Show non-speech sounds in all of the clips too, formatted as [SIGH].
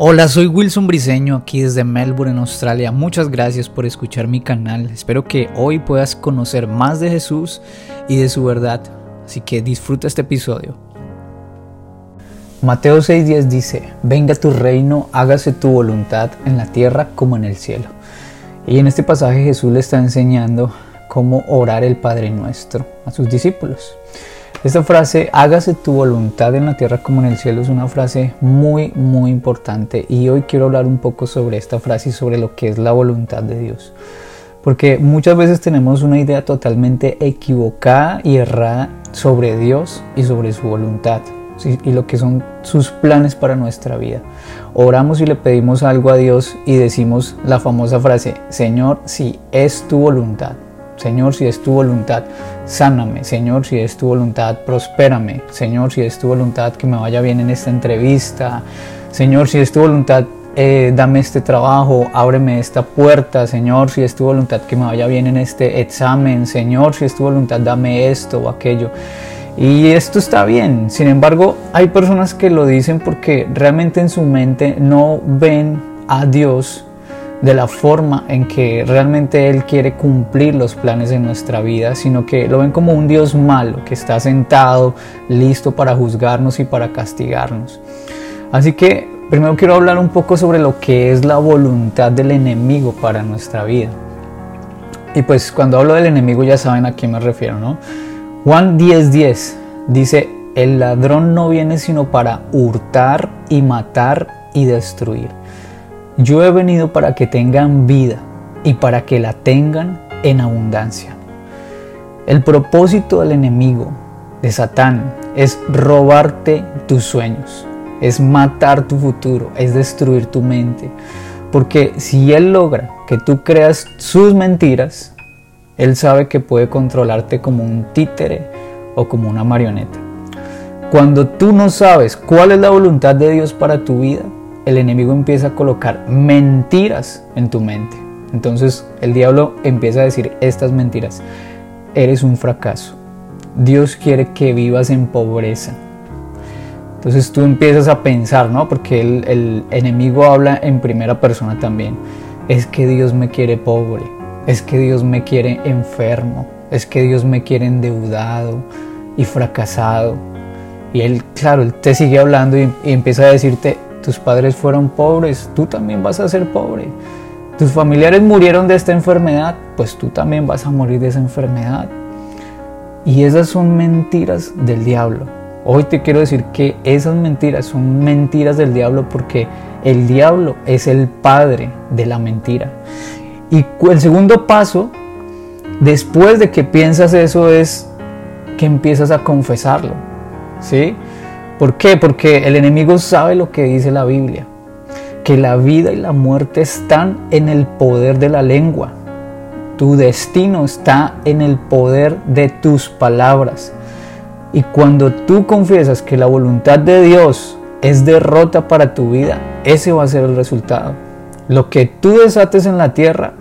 Hola, soy Wilson Briseño aquí desde Melbourne, en Australia. Muchas gracias por escuchar mi canal. Espero que hoy puedas conocer más de Jesús y de su verdad. Así que disfruta este episodio. Mateo 6:10 dice, venga tu reino, hágase tu voluntad en la tierra como en el cielo. Y en este pasaje Jesús le está enseñando cómo orar el Padre Nuestro a sus discípulos. Esta frase, hágase tu voluntad en la tierra como en el cielo, es una frase muy, muy importante y hoy quiero hablar un poco sobre esta frase y sobre lo que es la voluntad de Dios. Porque muchas veces tenemos una idea totalmente equivocada y errada sobre Dios y sobre su voluntad y lo que son sus planes para nuestra vida. Oramos y le pedimos algo a Dios y decimos la famosa frase, Señor, si es tu voluntad, Señor, si es tu voluntad, sáname. Señor, si es tu voluntad, prospérame. Señor, si es tu voluntad, que me vaya bien en esta entrevista. Señor, si es tu voluntad, eh, dame este trabajo, ábreme esta puerta. Señor, si es tu voluntad, que me vaya bien en este examen. Señor, si es tu voluntad, dame esto o aquello. Y esto está bien. Sin embargo, hay personas que lo dicen porque realmente en su mente no ven a Dios de la forma en que realmente Él quiere cumplir los planes de nuestra vida, sino que lo ven como un Dios malo que está sentado, listo para juzgarnos y para castigarnos. Así que primero quiero hablar un poco sobre lo que es la voluntad del enemigo para nuestra vida. Y pues cuando hablo del enemigo ya saben a quién me refiero, ¿no? Juan 10:10 dice, el ladrón no viene sino para hurtar y matar y destruir. Yo he venido para que tengan vida y para que la tengan en abundancia. El propósito del enemigo, de Satán, es robarte tus sueños, es matar tu futuro, es destruir tu mente. Porque si él logra que tú creas sus mentiras, él sabe que puede controlarte como un títere o como una marioneta. Cuando tú no sabes cuál es la voluntad de Dios para tu vida, el enemigo empieza a colocar mentiras en tu mente. Entonces el diablo empieza a decir estas mentiras. Eres un fracaso. Dios quiere que vivas en pobreza. Entonces tú empiezas a pensar, ¿no? Porque el, enemigo habla en primera persona también. Es que Dios me quiere pobre. Es que Dios me quiere enfermo. Es que Dios me quiere endeudado y fracasado. Y él, claro, él te sigue hablando y empieza a decirte, tus padres fueron pobres, tú también vas a ser pobre. Tus familiares murieron de esta enfermedad, pues tú también vas a morir de esa enfermedad. Y esas son mentiras del diablo. Hoy te quiero decir que esas mentiras son mentiras del diablo porque el diablo es el padre de la mentira. Y el segundo paso, después de que piensas eso, es que empiezas a confesarlo. ¿Sí? ¿Por qué? Porque el enemigo sabe lo que dice la Biblia, que la vida y la muerte están en el poder de la lengua. Tu destino está en el poder de tus palabras. Y cuando tú confiesas que la voluntad de Dios es derrota para tu vida, ese va a ser el resultado. Lo que tú desates en la tierra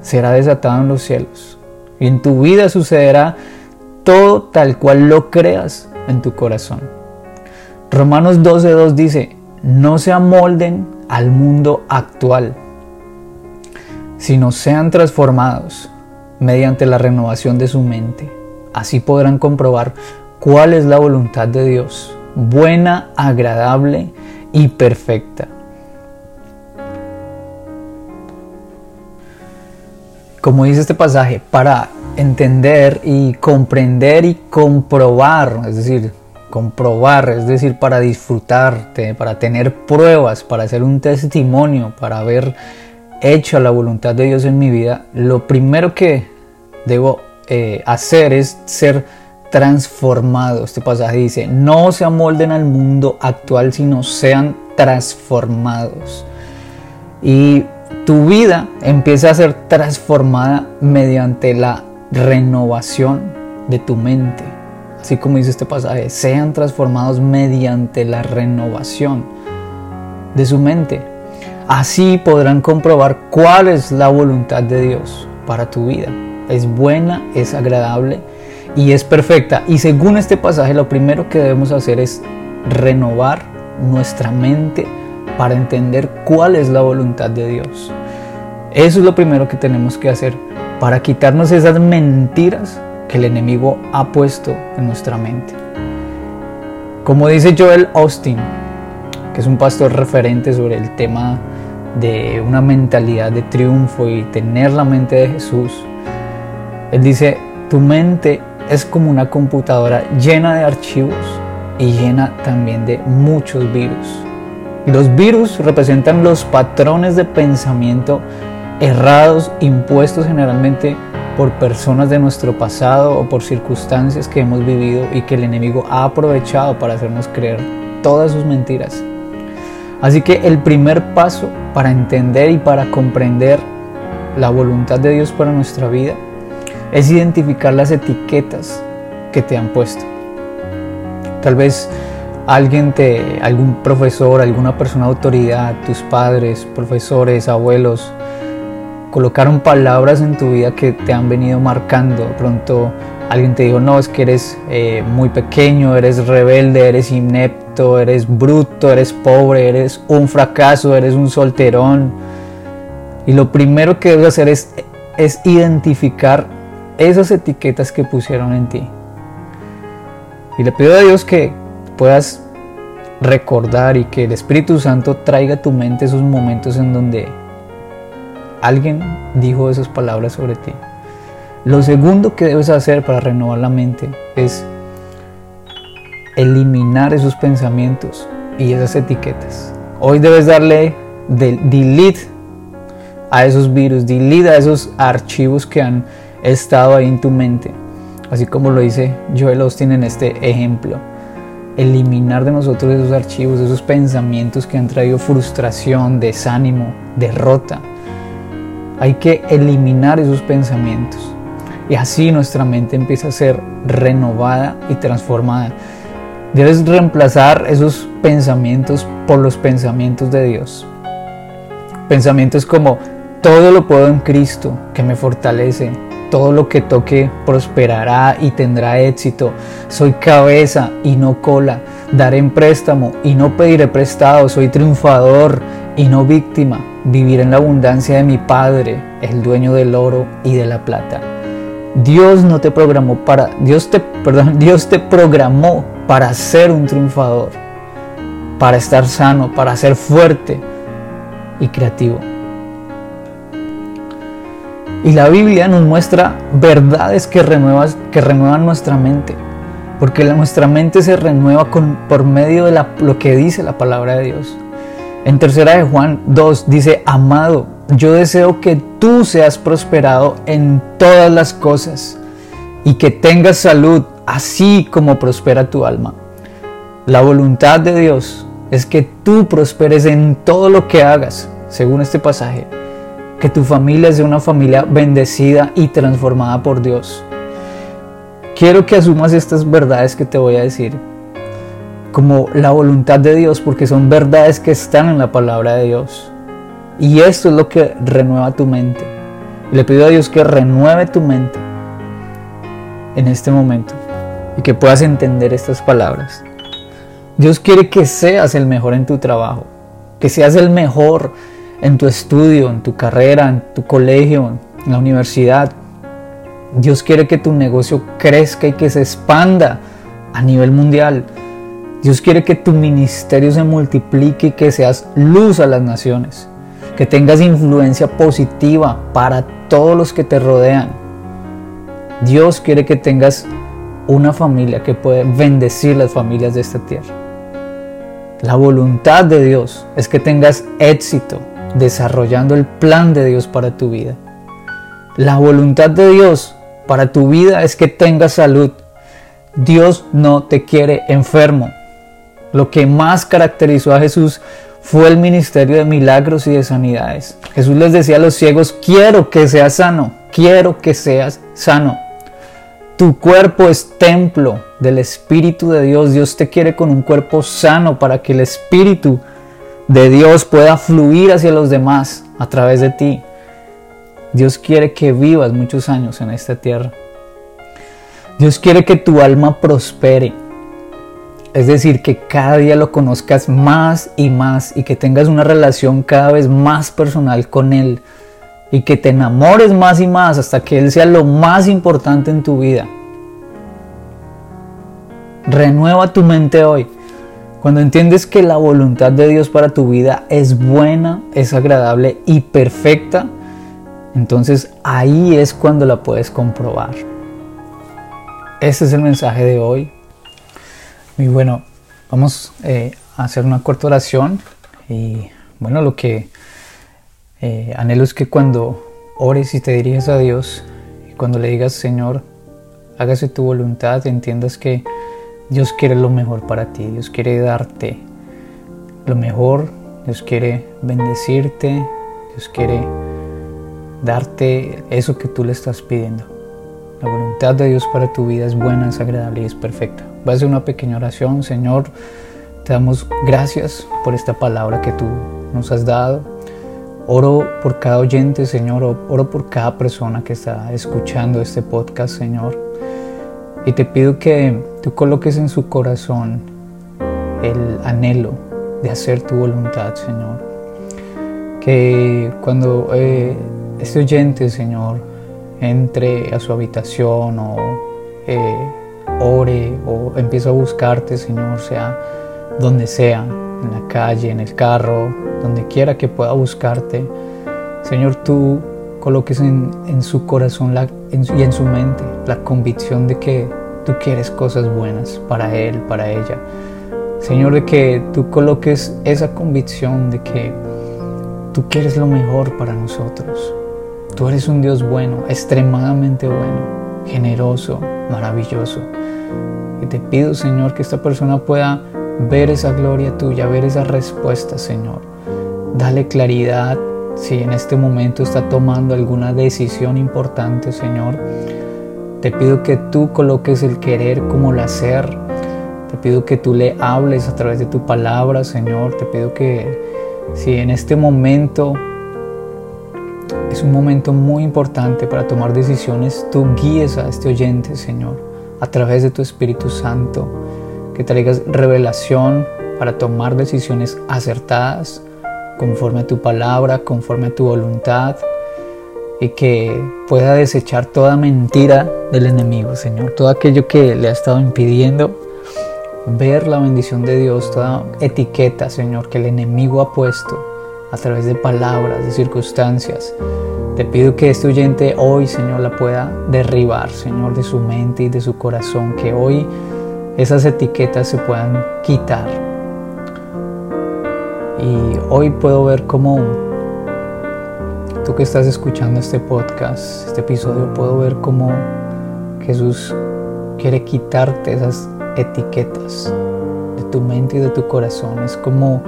será desatado en los cielos. Y en tu vida sucederá todo tal cual lo creas en tu corazón. Romanos 12.2 dice, no se amolden al mundo actual, sino sean transformados mediante la renovación de su mente. Así podrán comprobar cuál es la voluntad de Dios, buena, agradable y perfecta. Como dice este pasaje, para entender y comprender y comprobar, es decir, comprobar, es decir, para disfrutarte, para tener pruebas, para hacer un testimonio, para haber hecho la voluntad de Dios en mi vida, lo primero que debo eh, hacer es ser transformado. Este pasaje dice, no se amolden al mundo actual, sino sean transformados. Y tu vida empieza a ser transformada mediante la renovación de tu mente así como dice este pasaje, sean transformados mediante la renovación de su mente. Así podrán comprobar cuál es la voluntad de Dios para tu vida. Es buena, es agradable y es perfecta. Y según este pasaje, lo primero que debemos hacer es renovar nuestra mente para entender cuál es la voluntad de Dios. Eso es lo primero que tenemos que hacer para quitarnos esas mentiras que el enemigo ha puesto en nuestra mente. Como dice Joel Austin, que es un pastor referente sobre el tema de una mentalidad de triunfo y tener la mente de Jesús, él dice, tu mente es como una computadora llena de archivos y llena también de muchos virus. Los virus representan los patrones de pensamiento errados impuestos generalmente por personas de nuestro pasado o por circunstancias que hemos vivido y que el enemigo ha aprovechado para hacernos creer todas sus mentiras. Así que el primer paso para entender y para comprender la voluntad de Dios para nuestra vida es identificar las etiquetas que te han puesto. Tal vez alguien te, algún profesor, alguna persona de autoridad, tus padres, profesores, abuelos, colocaron palabras en tu vida que te han venido marcando. De pronto alguien te dijo, no, es que eres eh, muy pequeño, eres rebelde, eres inepto, eres bruto, eres pobre, eres un fracaso, eres un solterón. Y lo primero que debes hacer es, es identificar esas etiquetas que pusieron en ti. Y le pido a Dios que puedas recordar y que el Espíritu Santo traiga a tu mente esos momentos en donde alguien dijo esas palabras sobre ti. Lo segundo que debes hacer para renovar la mente es eliminar esos pensamientos y esas etiquetas. Hoy debes darle delete a esos virus, delete a esos archivos que han estado ahí en tu mente. Así como lo dice Joel Austin en este ejemplo. Eliminar de nosotros esos archivos, esos pensamientos que han traído frustración, desánimo, derrota. Hay que eliminar esos pensamientos. Y así nuestra mente empieza a ser renovada y transformada. Debes reemplazar esos pensamientos por los pensamientos de Dios. Pensamientos como todo lo puedo en Cristo que me fortalece. Todo lo que toque prosperará y tendrá éxito. Soy cabeza y no cola. Daré en préstamo y no pediré prestado. Soy triunfador y no víctima. Vivir en la abundancia de mi Padre, el dueño del oro y de la plata. Dios no te programó para Dios te perdón, [LAUGHS] Dios te programó para ser un triunfador, para estar sano, para ser fuerte y creativo. Y la Biblia nos muestra verdades que, que renuevan nuestra mente, porque nuestra mente se renueva por medio de lo que dice la palabra de Dios. En tercera de Juan 2 dice, amado, yo deseo que tú seas prosperado en todas las cosas y que tengas salud, así como prospera tu alma. La voluntad de Dios es que tú prosperes en todo lo que hagas, según este pasaje que tu familia sea una familia bendecida y transformada por Dios. Quiero que asumas estas verdades que te voy a decir como la voluntad de Dios, porque son verdades que están en la palabra de Dios. Y esto es lo que renueva tu mente. le pido a Dios que renueve tu mente en este momento y que puedas entender estas palabras. Dios quiere que seas el mejor en tu trabajo, que seas el mejor en tu estudio, en tu carrera, en tu colegio, en la universidad. Dios quiere que tu negocio crezca y que se expanda a nivel mundial. Dios quiere que tu ministerio se multiplique y que seas luz a las naciones, que tengas influencia positiva para todos los que te rodean. Dios quiere que tengas una familia que puede bendecir las familias de esta tierra. La voluntad de Dios es que tengas éxito desarrollando el plan de Dios para tu vida. La voluntad de Dios para tu vida es que tengas salud. Dios no te quiere enfermo. Lo que más caracterizó a Jesús fue el ministerio de milagros y de sanidades. Jesús les decía a los ciegos, quiero que seas sano, quiero que seas sano. Tu cuerpo es templo del Espíritu de Dios. Dios te quiere con un cuerpo sano para que el Espíritu de Dios pueda fluir hacia los demás a través de ti. Dios quiere que vivas muchos años en esta tierra. Dios quiere que tu alma prospere. Es decir, que cada día lo conozcas más y más y que tengas una relación cada vez más personal con Él y que te enamores más y más hasta que Él sea lo más importante en tu vida. Renueva tu mente hoy. Cuando entiendes que la voluntad de Dios para tu vida es buena, es agradable y perfecta, entonces ahí es cuando la puedes comprobar. Ese es el mensaje de hoy. Y bueno, vamos eh, a hacer una corta oración. Y bueno, lo que eh, anhelo es que cuando ores y te diriges a Dios, y cuando le digas, Señor, hágase tu voluntad, entiendas que Dios quiere lo mejor para ti, Dios quiere darte lo mejor, Dios quiere bendecirte, Dios quiere darte eso que tú le estás pidiendo. La voluntad de Dios para tu vida es buena, es agradable y es perfecta. Voy a hacer una pequeña oración. Señor, te damos gracias por esta palabra que tú nos has dado. Oro por cada oyente, Señor. Oro por cada persona que está escuchando este podcast, Señor. Y te pido que tú coloques en su corazón el anhelo de hacer tu voluntad, Señor. Que cuando eh, este oyente, Señor, entre a su habitación o eh, ore o empiece a buscarte, Señor, sea donde sea, en la calle, en el carro, donde quiera que pueda buscarte. Señor, tú coloques en, su corazón y en su mente la convicción de que tú quieres cosas buenas para él, para ella. Señor, de que tú coloques esa convicción de que tú quieres lo mejor para nosotros. Tú eres un Dios bueno, extremadamente bueno, generoso, maravilloso. Y te pido, Señor, que esta persona pueda ver esa gloria tuya, ver esa respuesta, Señor. Dale claridad si en este momento está tomando alguna decisión importante, Señor. Te pido que tú coloques el querer como el hacer. Te pido que tú le hables a través de tu palabra, Señor. Te pido que si en este momento es un momento muy importante para tomar decisiones. Tú guíes a este oyente, Señor, a través de tu Espíritu Santo, que traigas revelación para tomar decisiones acertadas, conforme a tu palabra, conforme a tu voluntad, y que pueda desechar toda mentira del enemigo, Señor, todo aquello que le ha estado impidiendo ver la bendición de Dios, toda etiqueta, Señor, que el enemigo ha puesto a través de palabras, de circunstancias. Te pido que este oyente hoy, Señor, la pueda derribar, Señor, de su mente y de su corazón, que hoy esas etiquetas se puedan quitar. Y hoy puedo ver cómo tú que estás escuchando este podcast, este episodio, puedo ver cómo Jesús quiere quitarte esas etiquetas de tu mente y de tu corazón. Es como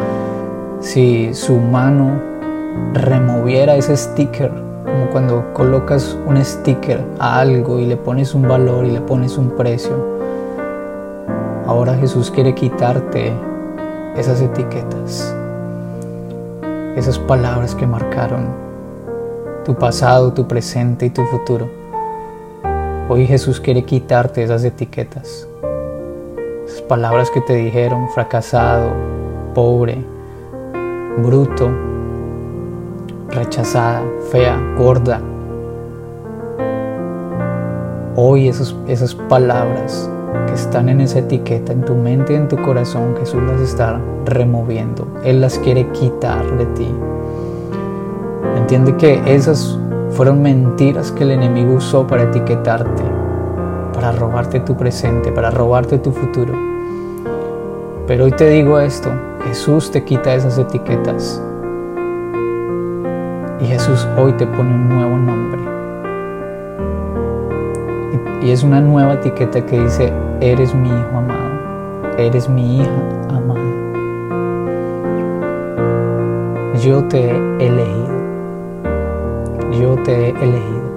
si su mano removiera ese sticker, como cuando colocas un sticker a algo y le pones un valor y le pones un precio. Ahora Jesús quiere quitarte esas etiquetas, esas palabras que marcaron tu pasado, tu presente y tu futuro. Hoy Jesús quiere quitarte esas etiquetas, esas palabras que te dijeron fracasado, pobre, bruto, rechazada, fea, gorda. Hoy esas, palabras que están en esa etiqueta, en tu mente y en tu corazón, Jesús las está removiendo. Él las quiere quitar de ti. Entiende que esas fueron mentiras que el enemigo usó para etiquetarte, para robarte tu presente, para robarte tu futuro. Pero hoy te digo esto, Jesús te quita esas etiquetas. Y Jesús hoy te pone un nuevo nombre. Y es una nueva etiqueta que dice, eres mi hijo amado, eres mi hija amada. Yo te he elegido. Yo te he elegido.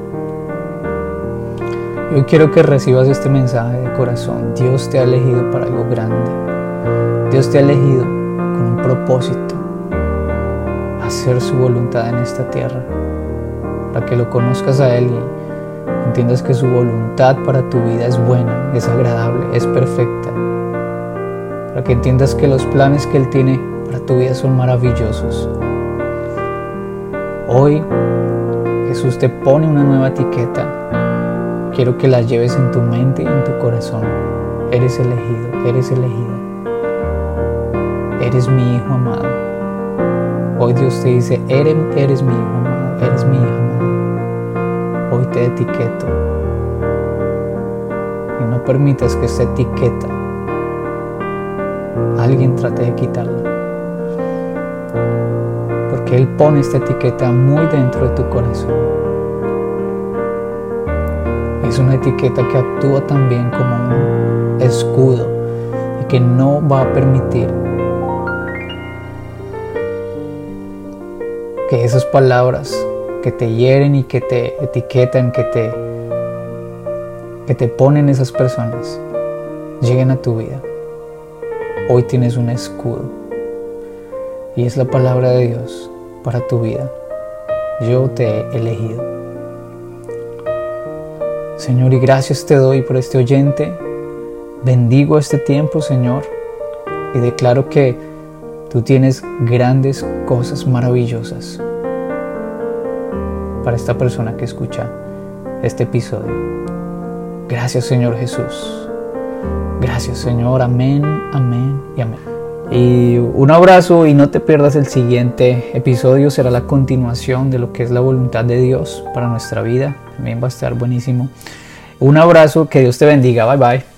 Hoy quiero que recibas este mensaje de corazón. Dios te ha elegido para algo grande. Dios te ha elegido propósito, hacer su voluntad en esta tierra, para que lo conozcas a Él y entiendas que su voluntad para tu vida es buena, es agradable, es perfecta. para que entiendas que los planes que Él tiene para tu vida son maravillosos. Hoy Jesús te pone una nueva etiqueta. Quiero que la lleves en tu mente y en tu corazón. Eres elegido, eres elegida. Eres mi hijo amado. Hoy Dios te dice, eres, eres mi hijo amado, eres mi hijo amado. Hoy te etiqueto. Y no permitas que esta etiqueta alguien trate de quitarla. Porque Él pone esta etiqueta muy dentro de tu corazón. Es una etiqueta que actúa también como un escudo y que no va a permitir que esas palabras que te hieren y que te etiquetan, que te, que te ponen esas personas, lleguen a tu vida. Hoy tienes un escudo y es la palabra de Dios para tu vida. Yo te he elegido. Señor, y gracias te doy por este oyente. Bendigo este tiempo, Señor, y declaro que tú tienes grandes cosas maravillosas para esta persona que escucha este episodio. Gracias, Señor Jesús. Gracias Señor, amén, amén y amén. Y un abrazo y no te pierdas el siguiente episodio, será la continuación de lo que es la voluntad de Dios para nuestra vida, también va a estar buenísimo. Un abrazo, que Dios te bendiga, bye bye.